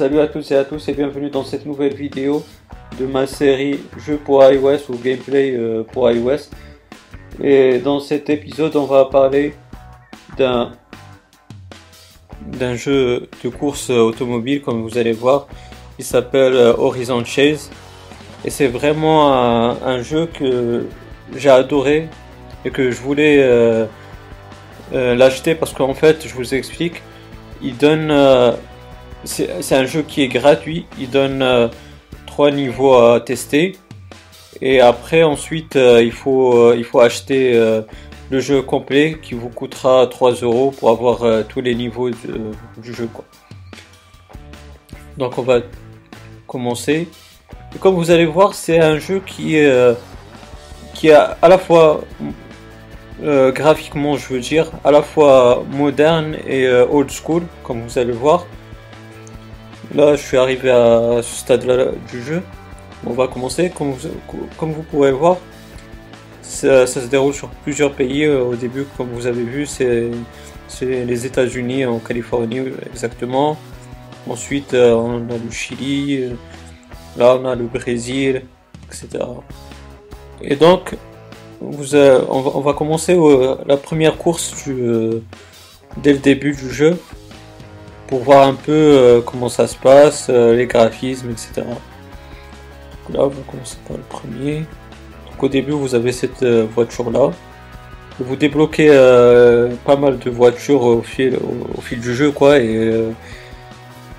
Salut à tous et à tous et bienvenue dans cette nouvelle vidéo de ma série Jeux pour iOS ou Gameplay euh, pour iOS. Et dans cet épisode, on va parler d'un jeu de course automobile, comme vous allez voir. Il s'appelle euh, Horizon Chase. Et c'est vraiment un, jeu que j'ai adoré et que je voulais euh, l'acheter parce qu'en fait, je vous explique, il donne c'est un jeu qui est gratuit. Il donne euh, trois niveaux à tester. Et après, ensuite, euh, il, faut, euh, il faut acheter le jeu complet qui vous coûtera 3 euros pour avoir tous les niveaux du jeu. Donc, on va commencer. Comme vous allez voir, c'est un jeu qui est, qui est à la fois graphiquement, je veux dire, à la fois moderne et old school, comme vous allez voir. Là, je suis arrivé à ce stade-là du jeu. On va commencer. Comme vous, pourrez voir, ça, se déroule sur plusieurs pays. Euh, au début, comme vous avez vu, c'est les États-Unis, en Californie exactement. Ensuite, euh, on a le Chili. Euh, là, on a le Brésil, etc. Et donc, on, va, commencer la première course dès le début du jeu pour voir un peu euh, comment ça se passe, euh, les graphismes, etc. là, vous commencez par le premier. Donc, au début, vous avez cette euh, voiture-là. Vous débloquez pas mal de voitures au fil, au, fil du jeu, quoi, et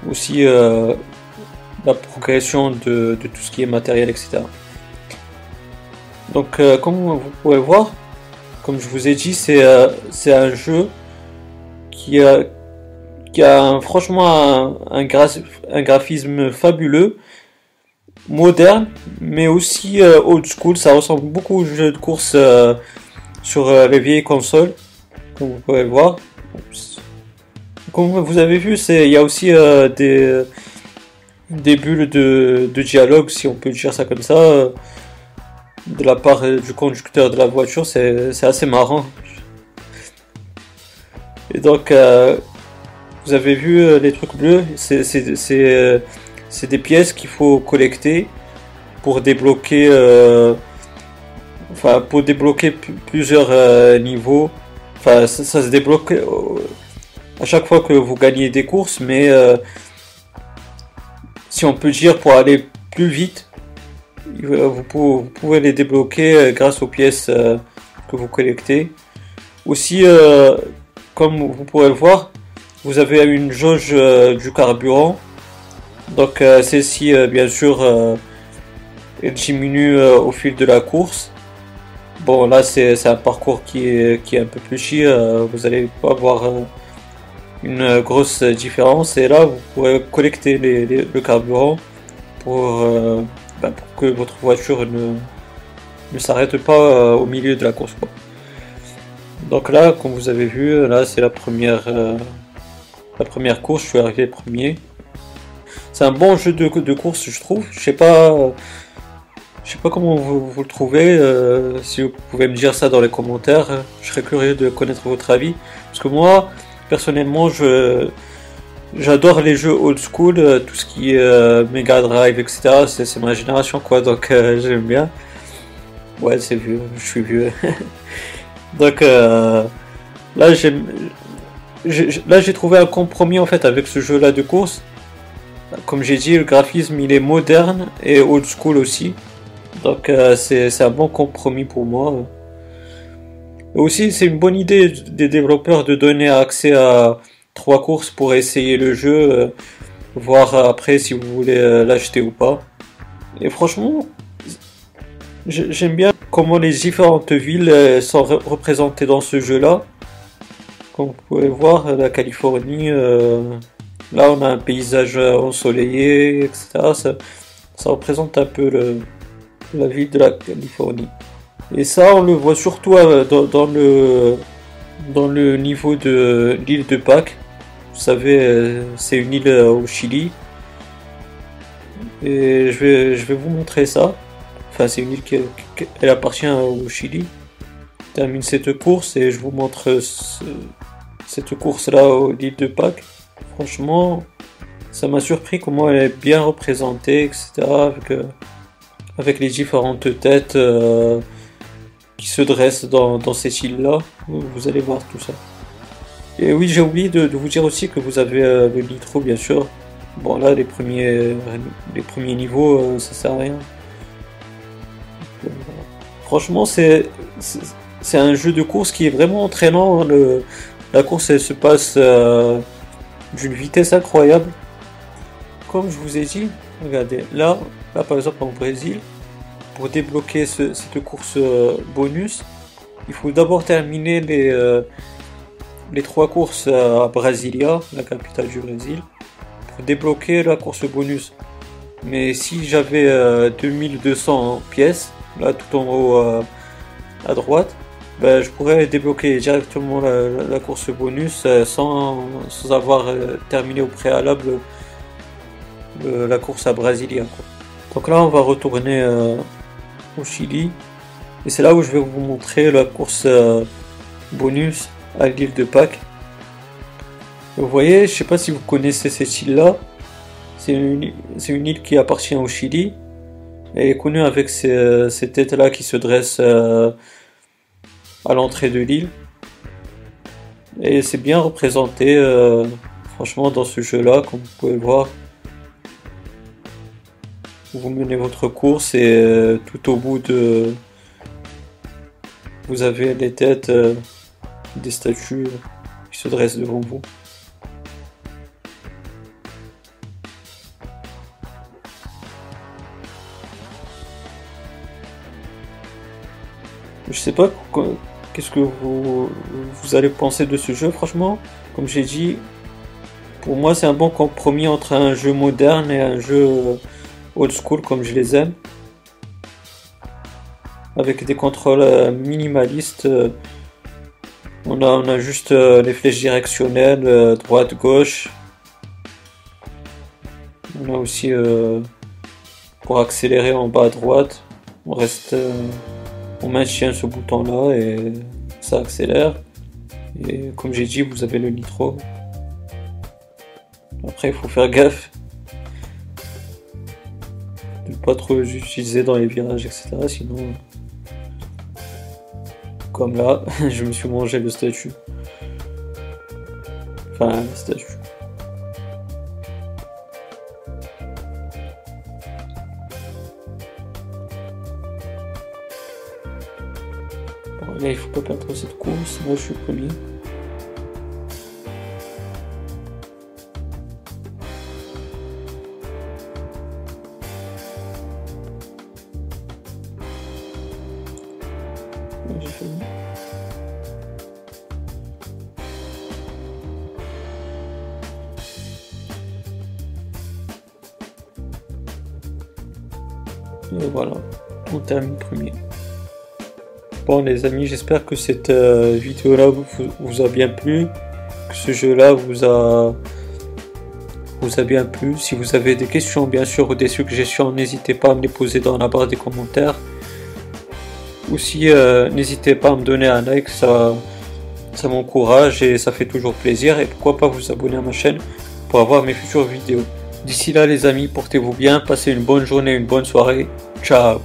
aussi la progression de, de, tout ce qui est matériel, etc. Donc, comme vous pouvez voir, comme je vous ai dit, c'est un jeu qui a qui a franchement un, graphisme fabuleux, moderne, mais aussi euh, old school. Ça ressemble beaucoup aux jeux de course euh, sur euh, les vieilles consoles, comme vous pouvez le voir. Comme vous avez vu, il y a aussi des, des bulles de, de, dialogue, si on peut dire ça comme ça, de la part du conducteur de la voiture. C'est assez marrant. Et donc, vous avez vu euh, les trucs bleus euh, C'est des pièces qu'il faut collecter pour débloquer, euh, enfin pour débloquer plusieurs niveaux. Enfin, ça, se débloque à chaque fois que vous gagnez des courses, mais si on peut dire pour aller plus vite, vous pouvez, les débloquer grâce aux pièces que vous collectez. Aussi, comme vous pourrez le voir, vous avez une jauge euh, du carburant. Donc euh, celle-ci, euh, bien sûr, elle diminue au fil de la course. Bon, là, c'est un parcours qui est, qui est un peu plus chier. vous allez pas voir une grosse différence. Et là, vous pourrez collecter le carburant pour, bah, pour, que votre voiture ne, ne s'arrête pas au milieu de la course. Donc là, comme vous avez vu, là, c'est la première la première course, je suis arrivé premier. C'est un bon jeu de, course, je trouve. Je sais pas, je sais pas comment vous, le trouvez. Euh, si vous pouvez me dire ça dans les commentaires, je serais curieux de connaître votre avis. Parce que moi, personnellement, j'adore les jeux old school, euh, tout ce qui est euh, Drive, etc. C'est ma génération, quoi. Donc j'aime bien. Ouais, c'est vieux. Je suis vieux. donc là, j'aime là j'ai trouvé un compromis en fait avec ce jeu là de course. Comme j'ai dit, le graphisme il est moderne et old school aussi. Donc euh, c'est un bon compromis pour moi. aussi c'est une bonne idée des développeurs de donner accès à trois courses pour essayer le jeu, euh, voir après si vous voulez euh, l'acheter ou pas. Et franchement, j'aime bien comment les différentes villes sont représentées dans ce jeu là. Comme vous pouvez voir, la Californie, euh, là on a un paysage ensoleillé, etc. Ça, représente un peu la ville de la Californie. Et ça, on le voit surtout euh, dans, le, niveau de l'île de Pâques. Vous savez, euh, c'est une île au Chili. Et je vais, vous montrer ça. Enfin, c'est une île qui, appartient au Chili. Termine cette course et je vous montre cette course-là au l'île de Pâques. Franchement, ça m'a surpris comment elle est bien représentée, etc. Avec, euh, avec les différentes têtes euh, qui se dressent dans, dans cette île-là. Vous allez voir tout ça. Et oui, j'ai oublié de, vous dire aussi que vous avez euh, le nitro, bien sûr. Bon, là, les premiers, les premiers niveaux, ça sert à rien. Franchement, c'est c'est un jeu de course qui est vraiment entraînant. Le, la course, elle se passe d'une vitesse incroyable comme je vous ai dit, regardez, là, là par exemple en Brésil, pour débloquer cette course euh, bonus, il faut d'abord terminer les, euh, les trois courses à Brasilia, la capitale du Brésil, pour débloquer la course bonus. Mais si j'avais 2200 euh, pièces, là tout en haut à droite, ben, je pourrais débloquer directement la, course bonus sans, sans avoir terminé au préalable la course à Brasilia. Donc là, on va retourner euh, au Chili. Et c'est là où je vais vous montrer la course euh, bonus à l'île de Pâques. Vous voyez, je sais pas si vous connaissez cette île-là. C'est une, une, île qui appartient au Chili. Elle est connue avec ces, ces têtes-là qui se dressent euh, à l'entrée de l'île. Et c'est bien représenté, franchement, dans ce jeu-là, comme vous pouvez le voir vous menez votre course et euh, tout au bout de vous avez les têtes euh, des statues qui se dressent devant vous. Je sais pas qu'est-ce que vous, vous allez penser de ce jeu franchement? Comme j'ai dit, pour moi c'est un bon compromis entre un jeu moderne et un jeu old school comme je les aime. Avec des contrôles euh, minimalistes. Euh, on a, on a juste euh, les flèches directionnelles, droite, gauche. On a aussi pour accélérer en bas à droite. On reste, on maintient ce bouton là et ça accélère. Et comme j'ai dit, vous avez le nitro. Après, il faut faire gaffe pas trop utiliser dans les virages, etc. Sinon, comme là, je me suis mangé le statut. Enfin, le statut. Là, il faut pas perdre cette course. Moi, je suis premier. Et voilà, on termine premier. Bon les amis, j'espère que cette euh, vidéo là vous, a bien plu, que ce jeu là vous a vous a bien plu. Si vous avez des questions bien sûr ou des suggestions, n'hésitez pas à me les poser dans la barre des commentaires. Aussi, euh, n'hésitez pas à me donner un like, ça, ça m'encourage et ça fait toujours plaisir. Et pourquoi pas vous abonner à ma chaîne pour avoir mes futures vidéos. D'ici là les amis, portez-vous bien, passez une bonne journée, une bonne soirée. Ciao